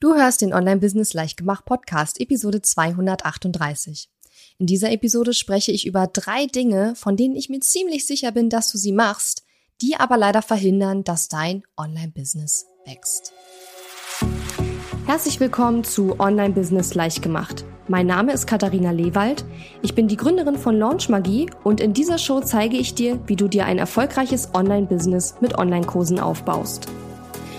Du hörst den Online-Business Leichtgemacht Podcast, Episode 238. In dieser Episode spreche ich über drei Dinge, von denen ich mir ziemlich sicher bin, dass du sie machst, die aber leider verhindern, dass dein Online-Business wächst. Herzlich willkommen zu Online-Business Leichtgemacht. Mein Name ist Katharina Lewald. Ich bin die Gründerin von Launch Magie und in dieser Show zeige ich dir, wie du dir ein erfolgreiches Online-Business mit Online-Kursen aufbaust.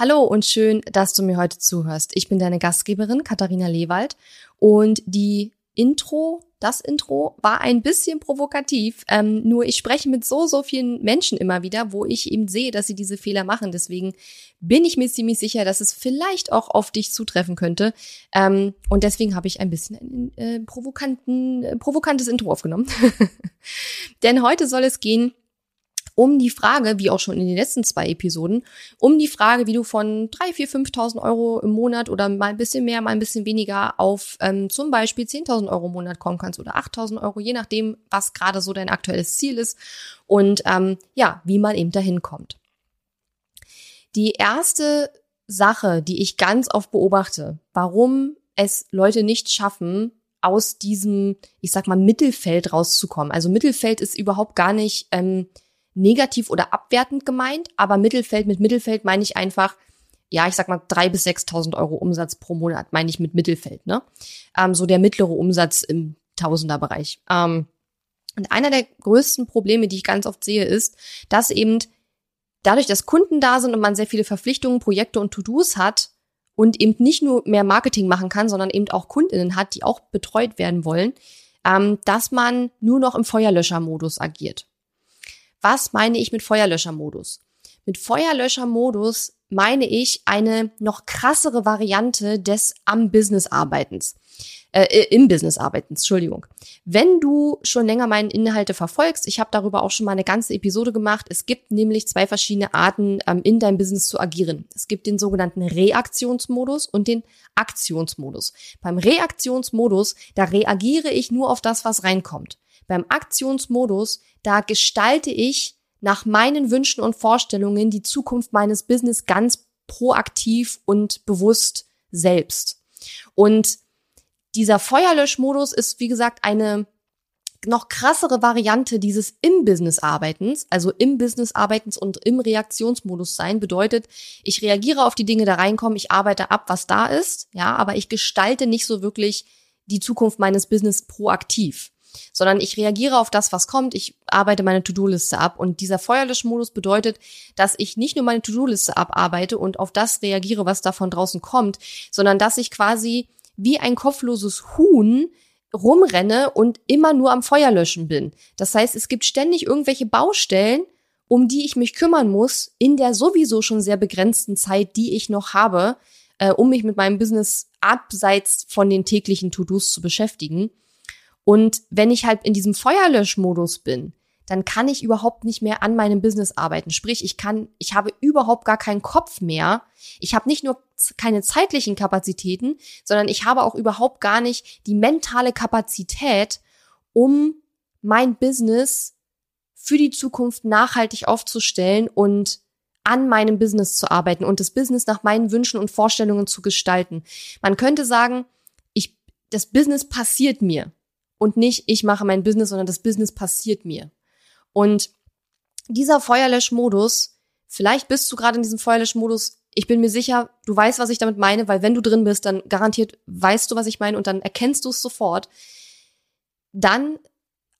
Hallo und schön, dass du mir heute zuhörst. Ich bin deine Gastgeberin Katharina Lewald und die Intro, das Intro war ein bisschen provokativ. Ähm, nur ich spreche mit so, so vielen Menschen immer wieder, wo ich eben sehe, dass sie diese Fehler machen. Deswegen bin ich mir ziemlich sicher, dass es vielleicht auch auf dich zutreffen könnte. Ähm, und deswegen habe ich ein bisschen ein äh, provokanten, äh, provokantes Intro aufgenommen. Denn heute soll es gehen um die Frage, wie auch schon in den letzten zwei Episoden, um die Frage, wie du von 3, 4, 5.000 Euro im Monat oder mal ein bisschen mehr, mal ein bisschen weniger auf ähm, zum Beispiel 10.000 Euro im Monat kommen kannst oder 8.000 Euro, je nachdem, was gerade so dein aktuelles Ziel ist und ähm, ja, wie man eben dahin kommt. Die erste Sache, die ich ganz oft beobachte, warum es Leute nicht schaffen, aus diesem, ich sag mal, Mittelfeld rauszukommen. Also Mittelfeld ist überhaupt gar nicht ähm, negativ oder abwertend gemeint, aber Mittelfeld mit Mittelfeld meine ich einfach, ja, ich sag mal drei bis sechstausend Euro Umsatz pro Monat, meine ich mit Mittelfeld, ne? Ähm, so der mittlere Umsatz im Tausenderbereich. Ähm, und einer der größten Probleme, die ich ganz oft sehe, ist, dass eben dadurch, dass Kunden da sind und man sehr viele Verpflichtungen, Projekte und To-Dos hat und eben nicht nur mehr Marketing machen kann, sondern eben auch Kundinnen hat, die auch betreut werden wollen, ähm, dass man nur noch im Feuerlöschermodus agiert. Was meine ich mit Feuerlöschermodus? Mit Feuerlöschermodus meine ich eine noch krassere Variante des am Business Arbeitens. Äh, im Business Arbeitens, Entschuldigung. Wenn du schon länger meine Inhalte verfolgst, ich habe darüber auch schon mal eine ganze Episode gemacht, es gibt nämlich zwei verschiedene Arten, ähm, in deinem Business zu agieren. Es gibt den sogenannten Reaktionsmodus und den Aktionsmodus. Beim Reaktionsmodus, da reagiere ich nur auf das, was reinkommt. Beim Aktionsmodus, da gestalte ich nach meinen Wünschen und Vorstellungen die Zukunft meines Business ganz proaktiv und bewusst selbst. Und dieser Feuerlöschmodus ist, wie gesagt, eine noch krassere Variante dieses im Business Arbeitens, also im Business Arbeitens und im Reaktionsmodus sein, bedeutet, ich reagiere auf die Dinge, da reinkommen, ich arbeite ab, was da ist, ja, aber ich gestalte nicht so wirklich die Zukunft meines Business proaktiv sondern ich reagiere auf das, was kommt. Ich arbeite meine To-Do-Liste ab. Und dieser Feuerlöschmodus bedeutet, dass ich nicht nur meine To-Do-Liste abarbeite und auf das reagiere, was da von draußen kommt, sondern dass ich quasi wie ein kopfloses Huhn rumrenne und immer nur am Feuerlöschen bin. Das heißt, es gibt ständig irgendwelche Baustellen, um die ich mich kümmern muss, in der sowieso schon sehr begrenzten Zeit, die ich noch habe, äh, um mich mit meinem Business abseits von den täglichen To-Dos zu beschäftigen. Und wenn ich halt in diesem Feuerlöschmodus bin, dann kann ich überhaupt nicht mehr an meinem Business arbeiten. Sprich, ich kann, ich habe überhaupt gar keinen Kopf mehr. Ich habe nicht nur keine zeitlichen Kapazitäten, sondern ich habe auch überhaupt gar nicht die mentale Kapazität, um mein Business für die Zukunft nachhaltig aufzustellen und an meinem Business zu arbeiten und das Business nach meinen Wünschen und Vorstellungen zu gestalten. Man könnte sagen, ich, das Business passiert mir und nicht ich mache mein Business, sondern das Business passiert mir. Und dieser Feuerlöschmodus, vielleicht bist du gerade in diesem Feuerlöschmodus, ich bin mir sicher, du weißt, was ich damit meine, weil wenn du drin bist, dann garantiert weißt du, was ich meine und dann erkennst du es sofort. Dann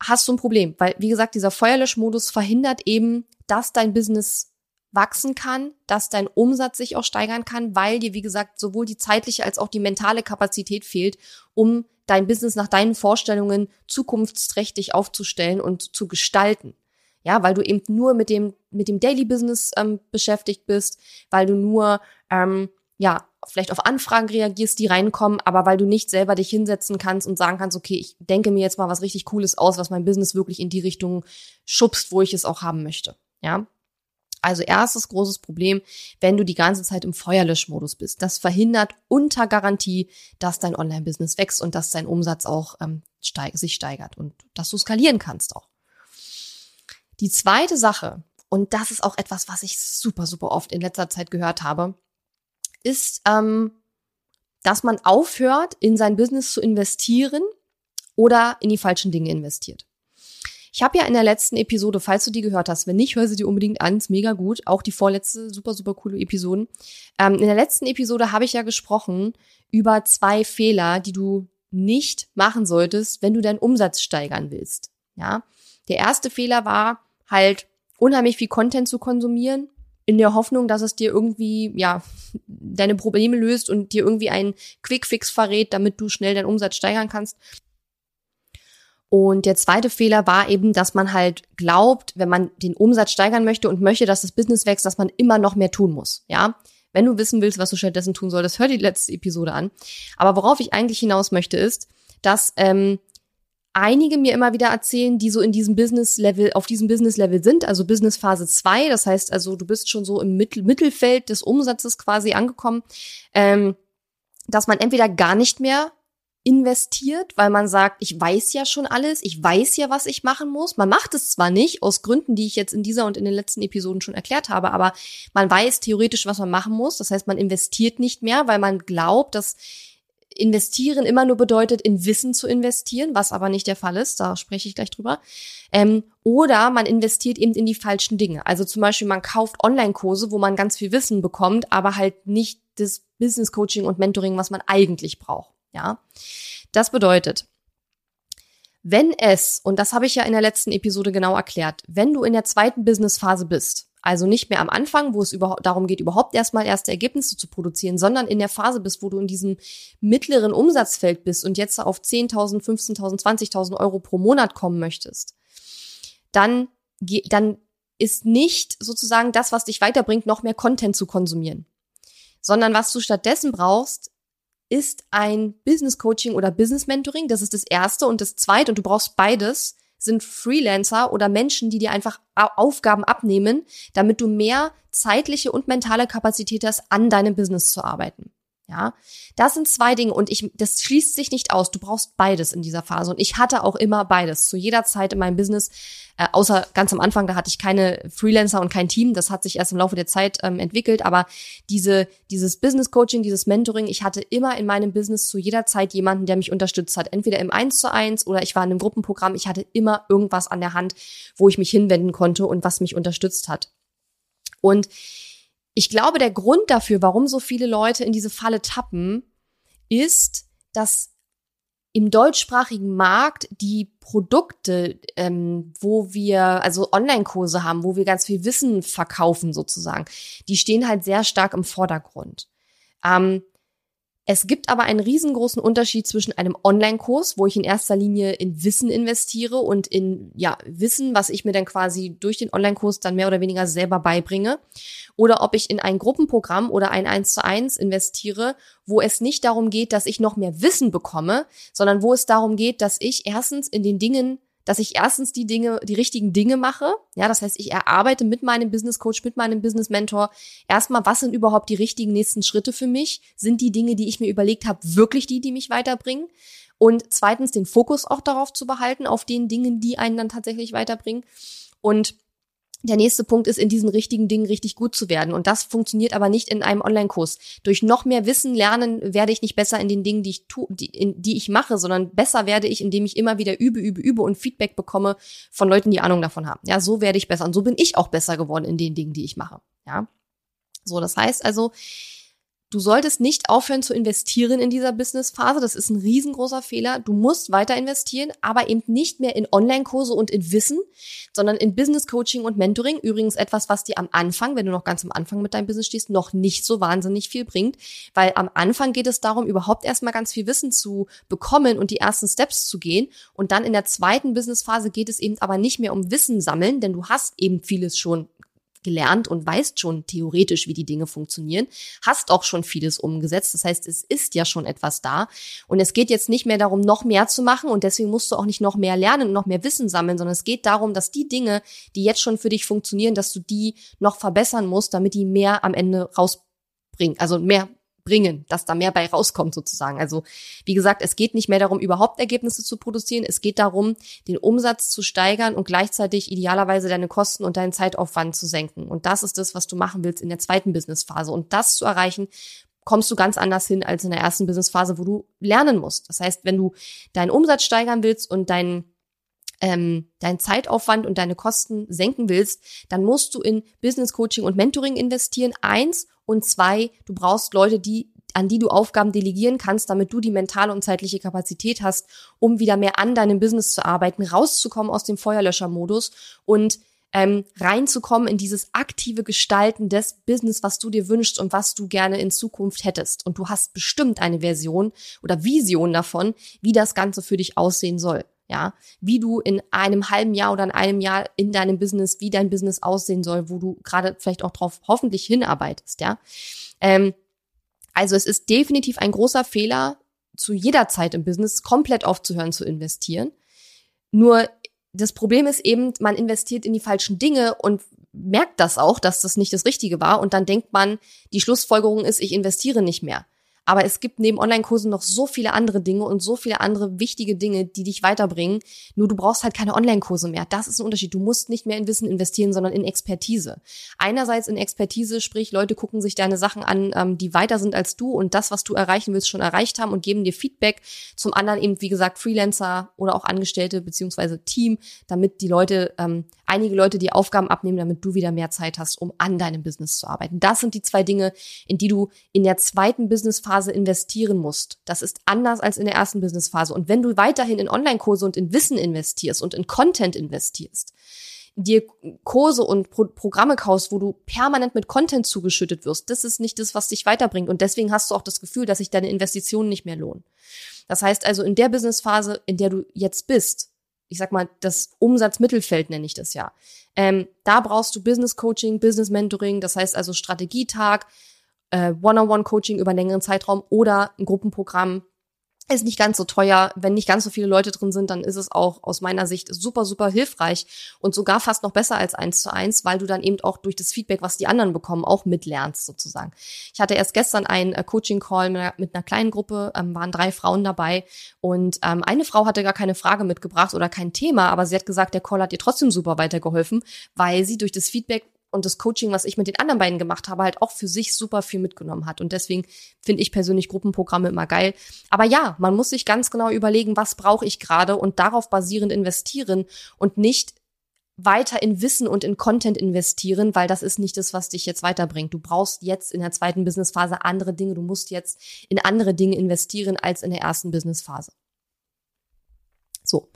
hast du ein Problem, weil wie gesagt, dieser Feuerlöschmodus verhindert eben, dass dein Business wachsen kann, dass dein Umsatz sich auch steigern kann, weil dir, wie gesagt, sowohl die zeitliche als auch die mentale Kapazität fehlt, um dein Business nach deinen Vorstellungen zukunftsträchtig aufzustellen und zu gestalten. Ja, weil du eben nur mit dem, mit dem Daily Business ähm, beschäftigt bist, weil du nur, ähm, ja, vielleicht auf Anfragen reagierst, die reinkommen, aber weil du nicht selber dich hinsetzen kannst und sagen kannst, okay, ich denke mir jetzt mal was richtig Cooles aus, was mein Business wirklich in die Richtung schubst, wo ich es auch haben möchte. Ja. Also erstes großes Problem, wenn du die ganze Zeit im Feuerlöschmodus bist. Das verhindert unter Garantie, dass dein Online-Business wächst und dass dein Umsatz auch ähm, steig sich steigert und dass du skalieren kannst auch. Die zweite Sache, und das ist auch etwas, was ich super, super oft in letzter Zeit gehört habe, ist, ähm, dass man aufhört, in sein Business zu investieren oder in die falschen Dinge investiert. Ich habe ja in der letzten Episode, falls du die gehört hast, wenn nicht, hör sie dir unbedingt an, ist mega gut. Auch die vorletzte, super, super coole Episoden. Ähm, in der letzten Episode habe ich ja gesprochen über zwei Fehler, die du nicht machen solltest, wenn du deinen Umsatz steigern willst. Ja, der erste Fehler war halt unheimlich viel Content zu konsumieren, in der Hoffnung, dass es dir irgendwie, ja, deine Probleme löst und dir irgendwie einen Quickfix verrät, damit du schnell deinen Umsatz steigern kannst. Und der zweite Fehler war eben, dass man halt glaubt, wenn man den Umsatz steigern möchte und möchte, dass das Business wächst, dass man immer noch mehr tun muss. Ja, wenn du wissen willst, was du stattdessen tun solltest, hör die letzte Episode an. Aber worauf ich eigentlich hinaus möchte, ist, dass ähm, einige mir immer wieder erzählen, die so in diesem Business-Level, auf diesem Business-Level sind, also Business Phase 2. Das heißt also, du bist schon so im Mittel Mittelfeld des Umsatzes quasi angekommen, ähm, dass man entweder gar nicht mehr investiert, weil man sagt, ich weiß ja schon alles, ich weiß ja, was ich machen muss. Man macht es zwar nicht, aus Gründen, die ich jetzt in dieser und in den letzten Episoden schon erklärt habe, aber man weiß theoretisch, was man machen muss. Das heißt, man investiert nicht mehr, weil man glaubt, dass investieren immer nur bedeutet, in Wissen zu investieren, was aber nicht der Fall ist, da spreche ich gleich drüber. Ähm, oder man investiert eben in die falschen Dinge. Also zum Beispiel, man kauft Online-Kurse, wo man ganz viel Wissen bekommt, aber halt nicht das Business Coaching und Mentoring, was man eigentlich braucht. Ja, das bedeutet, wenn es, und das habe ich ja in der letzten Episode genau erklärt, wenn du in der zweiten Business-Phase bist, also nicht mehr am Anfang, wo es überhaupt darum geht, überhaupt erstmal erste Ergebnisse zu produzieren, sondern in der Phase bist, wo du in diesem mittleren Umsatzfeld bist und jetzt auf 10.000, 15.000, 20.000 Euro pro Monat kommen möchtest, dann, dann ist nicht sozusagen das, was dich weiterbringt, noch mehr Content zu konsumieren, sondern was du stattdessen brauchst, ist ein Business Coaching oder Business Mentoring. Das ist das erste. Und das zweite, und du brauchst beides, sind Freelancer oder Menschen, die dir einfach Aufgaben abnehmen, damit du mehr zeitliche und mentale Kapazität hast, an deinem Business zu arbeiten. Ja, das sind zwei Dinge und ich, das schließt sich nicht aus. Du brauchst beides in dieser Phase und ich hatte auch immer beides zu jeder Zeit in meinem Business. Äh, außer ganz am Anfang, da hatte ich keine Freelancer und kein Team. Das hat sich erst im Laufe der Zeit ähm, entwickelt. Aber diese, dieses Business Coaching, dieses Mentoring, ich hatte immer in meinem Business zu jeder Zeit jemanden, der mich unterstützt hat. Entweder im Eins zu eins oder ich war in einem Gruppenprogramm. Ich hatte immer irgendwas an der Hand, wo ich mich hinwenden konnte und was mich unterstützt hat. Und ich glaube, der Grund dafür, warum so viele Leute in diese Falle tappen, ist, dass im deutschsprachigen Markt die Produkte, ähm, wo wir also Online-Kurse haben, wo wir ganz viel Wissen verkaufen sozusagen, die stehen halt sehr stark im Vordergrund. Ähm, es gibt aber einen riesengroßen Unterschied zwischen einem Online-Kurs, wo ich in erster Linie in Wissen investiere und in ja Wissen, was ich mir dann quasi durch den Online-Kurs dann mehr oder weniger selber beibringe, oder ob ich in ein Gruppenprogramm oder ein 1 zu 1 investiere, wo es nicht darum geht, dass ich noch mehr Wissen bekomme, sondern wo es darum geht, dass ich erstens in den Dingen dass ich erstens die Dinge, die richtigen Dinge mache. Ja, das heißt, ich erarbeite mit meinem Business Coach, mit meinem Business Mentor erstmal, was sind überhaupt die richtigen nächsten Schritte für mich? Sind die Dinge, die ich mir überlegt habe, wirklich die, die mich weiterbringen? Und zweitens den Fokus auch darauf zu behalten, auf den Dingen, die einen dann tatsächlich weiterbringen. Und der nächste Punkt ist, in diesen richtigen Dingen richtig gut zu werden. Und das funktioniert aber nicht in einem Online-Kurs. Durch noch mehr Wissen lernen werde ich nicht besser in den Dingen, die ich tu, die, in, die ich mache, sondern besser werde ich, indem ich immer wieder übe, übe, übe und Feedback bekomme von Leuten, die Ahnung davon haben. Ja, so werde ich besser. Und so bin ich auch besser geworden in den Dingen, die ich mache. Ja. So, das heißt also, Du solltest nicht aufhören zu investieren in dieser Businessphase. Das ist ein riesengroßer Fehler. Du musst weiter investieren, aber eben nicht mehr in Online-Kurse und in Wissen, sondern in Business Coaching und Mentoring. Übrigens etwas, was dir am Anfang, wenn du noch ganz am Anfang mit deinem Business stehst, noch nicht so wahnsinnig viel bringt. Weil am Anfang geht es darum, überhaupt erstmal ganz viel Wissen zu bekommen und die ersten Steps zu gehen. Und dann in der zweiten Businessphase geht es eben aber nicht mehr um Wissen sammeln, denn du hast eben vieles schon gelernt und weißt schon theoretisch, wie die Dinge funktionieren, hast auch schon vieles umgesetzt. Das heißt, es ist ja schon etwas da. Und es geht jetzt nicht mehr darum, noch mehr zu machen und deswegen musst du auch nicht noch mehr lernen und noch mehr Wissen sammeln, sondern es geht darum, dass die Dinge, die jetzt schon für dich funktionieren, dass du die noch verbessern musst, damit die mehr am Ende rausbringen, also mehr bringen, dass da mehr bei rauskommt sozusagen. Also wie gesagt, es geht nicht mehr darum, überhaupt Ergebnisse zu produzieren. Es geht darum, den Umsatz zu steigern und gleichzeitig idealerweise deine Kosten und deinen Zeitaufwand zu senken. Und das ist das, was du machen willst in der zweiten Businessphase. Und das zu erreichen, kommst du ganz anders hin als in der ersten Businessphase, wo du lernen musst. Das heißt, wenn du deinen Umsatz steigern willst und deinen ähm, deinen Zeitaufwand und deine Kosten senken willst, dann musst du in Business Coaching und Mentoring investieren. Eins und zwei, du brauchst Leute, die an die du Aufgaben delegieren kannst, damit du die mentale und zeitliche Kapazität hast, um wieder mehr an deinem Business zu arbeiten, rauszukommen aus dem Feuerlöschermodus und ähm, reinzukommen in dieses aktive Gestalten des Business, was du dir wünschst und was du gerne in Zukunft hättest. Und du hast bestimmt eine Version oder Vision davon, wie das Ganze für dich aussehen soll ja, wie du in einem halben Jahr oder in einem Jahr in deinem Business, wie dein Business aussehen soll, wo du gerade vielleicht auch drauf hoffentlich hinarbeitest, ja. Ähm, also es ist definitiv ein großer Fehler, zu jeder Zeit im Business komplett aufzuhören zu investieren. Nur das Problem ist eben, man investiert in die falschen Dinge und merkt das auch, dass das nicht das Richtige war und dann denkt man, die Schlussfolgerung ist, ich investiere nicht mehr. Aber es gibt neben Online-Kursen noch so viele andere Dinge und so viele andere wichtige Dinge, die dich weiterbringen. Nur du brauchst halt keine Online-Kurse mehr. Das ist ein Unterschied. Du musst nicht mehr in Wissen investieren, sondern in Expertise. Einerseits in Expertise, sprich, Leute gucken sich deine Sachen an, ähm, die weiter sind als du und das, was du erreichen willst, schon erreicht haben und geben dir Feedback. Zum anderen eben, wie gesagt, Freelancer oder auch Angestellte beziehungsweise Team, damit die Leute, ähm, einige Leute die Aufgaben abnehmen, damit du wieder mehr Zeit hast, um an deinem Business zu arbeiten. Das sind die zwei Dinge, in die du in der zweiten Businessphase Phase investieren musst. Das ist anders als in der ersten Businessphase. Und wenn du weiterhin in Online-Kurse und in Wissen investierst und in Content investierst, dir Kurse und Pro Programme kaufst, wo du permanent mit Content zugeschüttet wirst, das ist nicht das, was dich weiterbringt. Und deswegen hast du auch das Gefühl, dass sich deine Investitionen nicht mehr lohnen. Das heißt also, in der Businessphase, in der du jetzt bist, ich sag mal, das Umsatzmittelfeld nenne ich das ja. Ähm, da brauchst du Business Coaching, Business Mentoring, das heißt also Strategietag, äh, One-on-One-Coaching über einen längeren Zeitraum oder ein Gruppenprogramm. Ist nicht ganz so teuer. Wenn nicht ganz so viele Leute drin sind, dann ist es auch aus meiner Sicht super, super hilfreich und sogar fast noch besser als eins zu eins, weil du dann eben auch durch das Feedback, was die anderen bekommen, auch mitlernst sozusagen. Ich hatte erst gestern einen äh, Coaching-Call mit, einer kleinen Gruppe, ähm, waren drei Frauen dabei und ähm, eine Frau hatte gar keine Frage mitgebracht oder kein Thema, aber sie hat gesagt, der Call hat ihr trotzdem super weitergeholfen, weil sie durch das Feedback und das Coaching, was ich mit den anderen beiden gemacht habe, halt auch für sich super viel mitgenommen hat. Und deswegen finde ich persönlich Gruppenprogramme immer geil. Aber ja, man muss sich ganz genau überlegen, was brauche ich gerade und darauf basierend investieren und nicht weiter in Wissen und in Content investieren, weil das ist nicht das, was dich jetzt weiterbringt. Du brauchst jetzt in der zweiten Businessphase andere Dinge. Du musst jetzt in andere Dinge investieren als in der ersten Businessphase. So.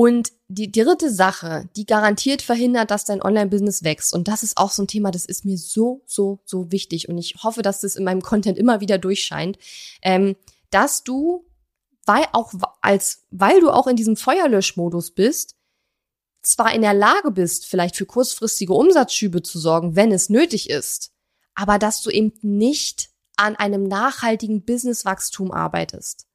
Und die dritte Sache, die garantiert verhindert, dass dein Online-Business wächst. Und das ist auch so ein Thema, das ist mir so, so, so wichtig. Und ich hoffe, dass das in meinem Content immer wieder durchscheint, ähm, dass du, weil auch als, weil du auch in diesem Feuerlöschmodus bist, zwar in der Lage bist, vielleicht für kurzfristige Umsatzschübe zu sorgen, wenn es nötig ist, aber dass du eben nicht an einem nachhaltigen Businesswachstum arbeitest.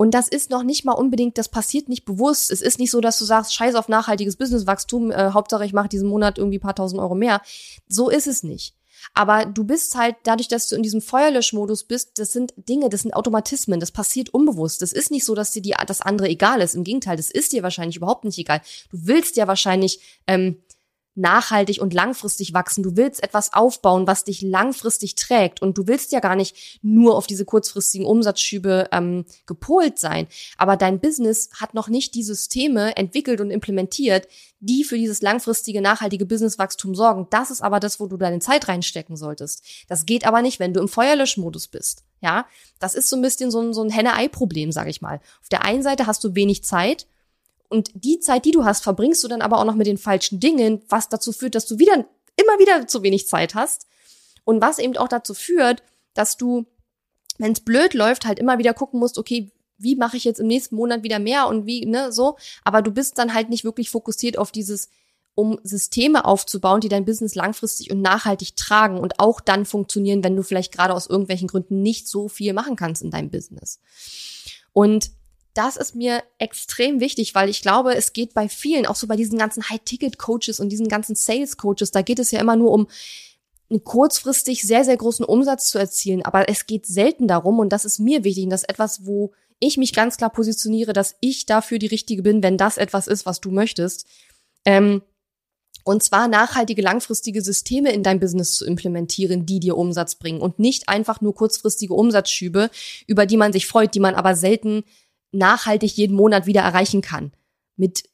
Und das ist noch nicht mal unbedingt, das passiert nicht bewusst. Es ist nicht so, dass du sagst, scheiß auf nachhaltiges Businesswachstum, äh, Hauptsache ich mache diesen Monat irgendwie paar tausend Euro mehr. So ist es nicht. Aber du bist halt, dadurch, dass du in diesem Feuerlöschmodus bist, das sind Dinge, das sind Automatismen, das passiert unbewusst. Das ist nicht so, dass dir die, das andere egal ist. Im Gegenteil, das ist dir wahrscheinlich überhaupt nicht egal. Du willst ja wahrscheinlich ähm, nachhaltig und langfristig wachsen. Du willst etwas aufbauen, was dich langfristig trägt. Und du willst ja gar nicht nur auf diese kurzfristigen Umsatzschübe ähm, gepolt sein. Aber dein Business hat noch nicht die Systeme entwickelt und implementiert, die für dieses langfristige, nachhaltige Businesswachstum sorgen. Das ist aber das, wo du deine Zeit reinstecken solltest. Das geht aber nicht, wenn du im Feuerlöschmodus bist. Ja, das ist so ein bisschen so ein, so ein Henne-Ei-Problem, sag ich mal. Auf der einen Seite hast du wenig Zeit und die Zeit, die du hast, verbringst du dann aber auch noch mit den falschen Dingen, was dazu führt, dass du wieder, immer wieder zu wenig Zeit hast. Und was eben auch dazu führt, dass du, wenn es blöd läuft, halt immer wieder gucken musst, okay, wie mache ich jetzt im nächsten Monat wieder mehr und wie, ne, so. Aber du bist dann halt nicht wirklich fokussiert auf dieses, um Systeme aufzubauen, die dein Business langfristig und nachhaltig tragen und auch dann funktionieren, wenn du vielleicht gerade aus irgendwelchen Gründen nicht so viel machen kannst in deinem Business. Und das ist mir extrem wichtig, weil ich glaube, es geht bei vielen, auch so bei diesen ganzen High-Ticket-Coaches und diesen ganzen Sales-Coaches, da geht es ja immer nur um einen kurzfristig sehr, sehr großen Umsatz zu erzielen. Aber es geht selten darum, und das ist mir wichtig, und das ist etwas, wo ich mich ganz klar positioniere, dass ich dafür die Richtige bin, wenn das etwas ist, was du möchtest. Ähm, und zwar nachhaltige, langfristige Systeme in dein Business zu implementieren, die dir Umsatz bringen und nicht einfach nur kurzfristige Umsatzschübe, über die man sich freut, die man aber selten nachhaltig jeden Monat wieder erreichen kann. Mit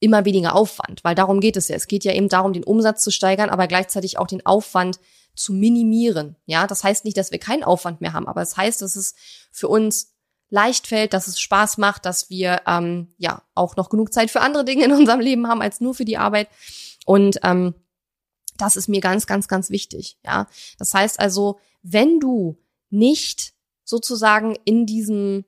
immer weniger Aufwand, weil darum geht es ja. Es geht ja eben darum, den Umsatz zu steigern, aber gleichzeitig auch den Aufwand zu minimieren. Ja, das heißt nicht, dass wir keinen Aufwand mehr haben, aber es das heißt, dass es für uns leicht fällt, dass es Spaß macht, dass wir ähm, ja auch noch genug Zeit für andere Dinge in unserem Leben haben als nur für die Arbeit. Und ähm, das ist mir ganz, ganz, ganz wichtig. Ja, das heißt also, wenn du nicht sozusagen in diesem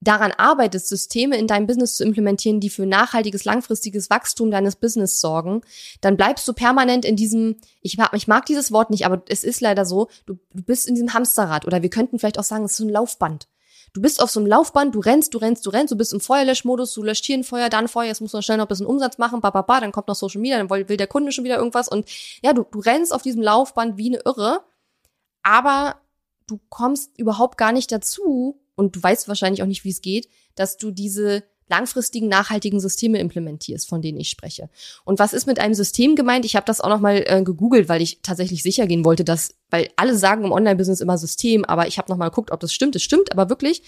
daran arbeitest, Systeme in deinem Business zu implementieren, die für nachhaltiges, langfristiges Wachstum deines Business sorgen, dann bleibst du permanent in diesem, ich mag, ich mag dieses Wort nicht, aber es ist leider so, du, du bist in diesem Hamsterrad oder wir könnten vielleicht auch sagen, es ist so ein Laufband. Du bist auf so einem Laufband, du rennst, du rennst, du rennst, du bist im Feuerlöschmodus, du löscht hier ein Feuer, dann Feuer, jetzt du noch schnell noch ein bisschen Umsatz machen, ba, ba, ba, dann kommt noch Social Media, dann will der Kunde schon wieder irgendwas und ja, du, du rennst auf diesem Laufband wie eine Irre, aber du kommst überhaupt gar nicht dazu, und du weißt wahrscheinlich auch nicht, wie es geht, dass du diese langfristigen, nachhaltigen Systeme implementierst, von denen ich spreche. Und was ist mit einem System gemeint? Ich habe das auch nochmal äh, gegoogelt, weil ich tatsächlich sicher gehen wollte, dass, weil alle sagen im Online-Business immer System, aber ich habe nochmal geguckt, ob das stimmt. Es stimmt aber wirklich.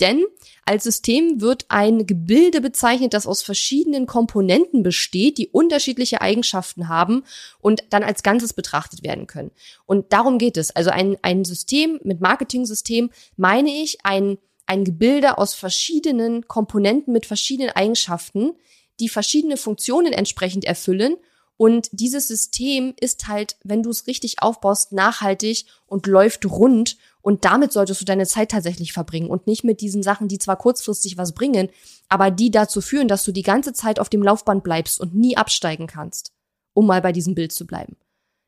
Denn als System wird ein Gebilde bezeichnet, das aus verschiedenen Komponenten besteht, die unterschiedliche Eigenschaften haben und dann als Ganzes betrachtet werden können. Und darum geht es. Also ein, ein System mit Marketing-System meine ich ein, ein Gebilde aus verschiedenen Komponenten mit verschiedenen Eigenschaften, die verschiedene Funktionen entsprechend erfüllen und dieses System ist halt, wenn du es richtig aufbaust, nachhaltig und läuft rund und damit solltest du deine Zeit tatsächlich verbringen und nicht mit diesen Sachen, die zwar kurzfristig was bringen, aber die dazu führen, dass du die ganze Zeit auf dem Laufband bleibst und nie absteigen kannst, um mal bei diesem Bild zu bleiben.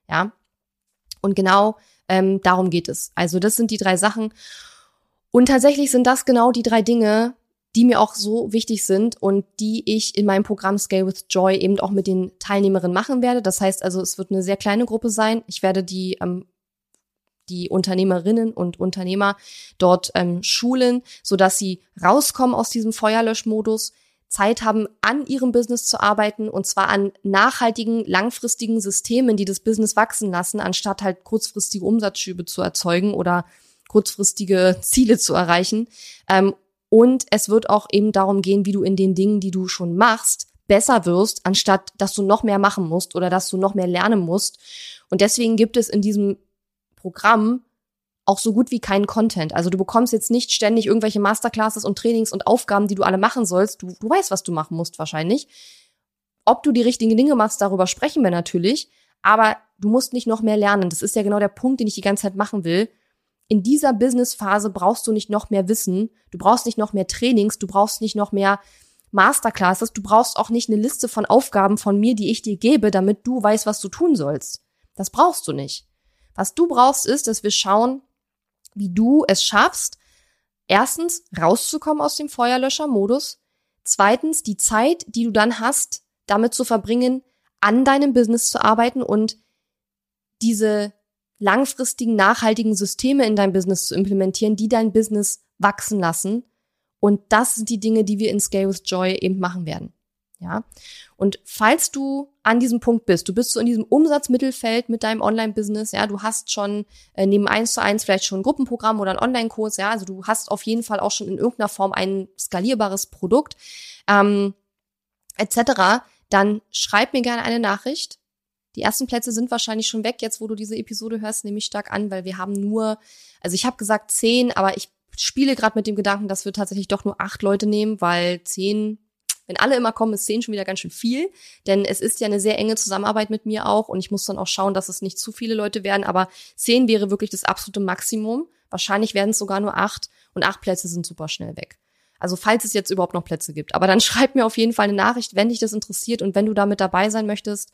Ja. Und genau ähm, darum geht es. Also das sind die drei Sachen. Und tatsächlich sind das genau die drei Dinge, die mir auch so wichtig sind und die ich in meinem Programm Scale with Joy eben auch mit den Teilnehmerinnen machen werde. Das heißt also, es wird eine sehr kleine Gruppe sein. Ich werde die ähm, die Unternehmerinnen und Unternehmer dort ähm, schulen, so dass sie rauskommen aus diesem Feuerlöschmodus, Zeit haben, an ihrem Business zu arbeiten und zwar an nachhaltigen, langfristigen Systemen, die das Business wachsen lassen, anstatt halt kurzfristige Umsatzschübe zu erzeugen oder kurzfristige Ziele zu erreichen. Ähm, und es wird auch eben darum gehen, wie du in den Dingen, die du schon machst, besser wirst, anstatt dass du noch mehr machen musst oder dass du noch mehr lernen musst. Und deswegen gibt es in diesem Programm auch so gut wie keinen Content. Also du bekommst jetzt nicht ständig irgendwelche Masterclasses und Trainings und Aufgaben, die du alle machen sollst. Du, du weißt, was du machen musst wahrscheinlich. Ob du die richtigen Dinge machst, darüber sprechen wir natürlich. Aber du musst nicht noch mehr lernen. Das ist ja genau der Punkt, den ich die ganze Zeit machen will. In dieser Business-Phase brauchst du nicht noch mehr Wissen. Du brauchst nicht noch mehr Trainings. Du brauchst nicht noch mehr Masterclasses. Du brauchst auch nicht eine Liste von Aufgaben von mir, die ich dir gebe, damit du weißt, was du tun sollst. Das brauchst du nicht. Was du brauchst, ist, dass wir schauen, wie du es schaffst, erstens rauszukommen aus dem Feuerlöschermodus, zweitens die Zeit, die du dann hast, damit zu verbringen, an deinem Business zu arbeiten und diese langfristigen, nachhaltigen Systeme in dein Business zu implementieren, die dein Business wachsen lassen. Und das sind die Dinge, die wir in Scale with Joy eben machen werden. Ja. Und falls du an diesem Punkt bist, du bist so in diesem Umsatzmittelfeld mit deinem Online-Business, ja, du hast schon äh, neben eins zu eins vielleicht schon ein Gruppenprogramm oder ein Online-Kurs, ja, also du hast auf jeden Fall auch schon in irgendeiner Form ein skalierbares Produkt, ähm, etc., dann schreib mir gerne eine Nachricht. Die ersten Plätze sind wahrscheinlich schon weg, jetzt wo du diese Episode hörst, nehme ich stark an, weil wir haben nur, also ich habe gesagt zehn, aber ich spiele gerade mit dem Gedanken, dass wir tatsächlich doch nur acht Leute nehmen, weil zehn wenn alle immer kommen, ist zehn schon wieder ganz schön viel, denn es ist ja eine sehr enge Zusammenarbeit mit mir auch und ich muss dann auch schauen, dass es nicht zu viele Leute werden, aber zehn wäre wirklich das absolute Maximum. Wahrscheinlich werden es sogar nur acht und acht Plätze sind super schnell weg. Also falls es jetzt überhaupt noch Plätze gibt. Aber dann schreib mir auf jeden Fall eine Nachricht, wenn dich das interessiert und wenn du damit dabei sein möchtest.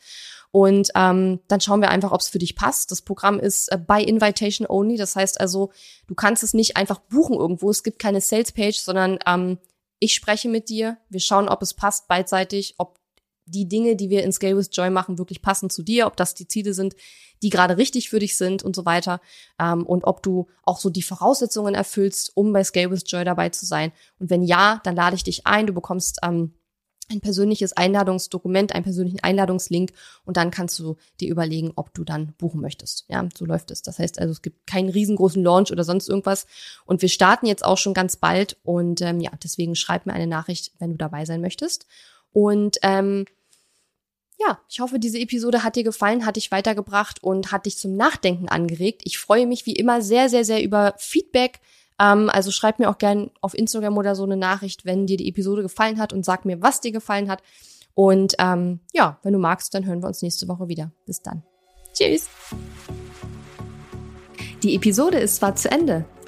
Und ähm, dann schauen wir einfach, ob es für dich passt. Das Programm ist äh, by Invitation only. Das heißt also, du kannst es nicht einfach buchen irgendwo. Es gibt keine Sales Page, sondern ähm, ich spreche mit dir, wir schauen, ob es passt beidseitig, ob die Dinge, die wir in Scale with Joy machen, wirklich passen zu dir, ob das die Ziele sind, die gerade richtig für dich sind und so weiter. Ähm, und ob du auch so die Voraussetzungen erfüllst, um bei Scale with Joy dabei zu sein. Und wenn ja, dann lade ich dich ein. Du bekommst ähm, ein persönliches Einladungsdokument, einen persönlichen Einladungslink und dann kannst du dir überlegen, ob du dann buchen möchtest. Ja, so läuft es. Das heißt also, es gibt keinen riesengroßen Launch oder sonst irgendwas und wir starten jetzt auch schon ganz bald und ähm, ja, deswegen schreib mir eine Nachricht, wenn du dabei sein möchtest. Und ähm, ja, ich hoffe, diese Episode hat dir gefallen, hat dich weitergebracht und hat dich zum Nachdenken angeregt. Ich freue mich wie immer sehr, sehr, sehr über Feedback ähm, also schreib mir auch gern auf Instagram oder so eine Nachricht, wenn dir die Episode gefallen hat und sag mir, was dir gefallen hat. Und ähm, ja, wenn du magst, dann hören wir uns nächste Woche wieder. Bis dann. Tschüss. Die Episode ist zwar zu Ende,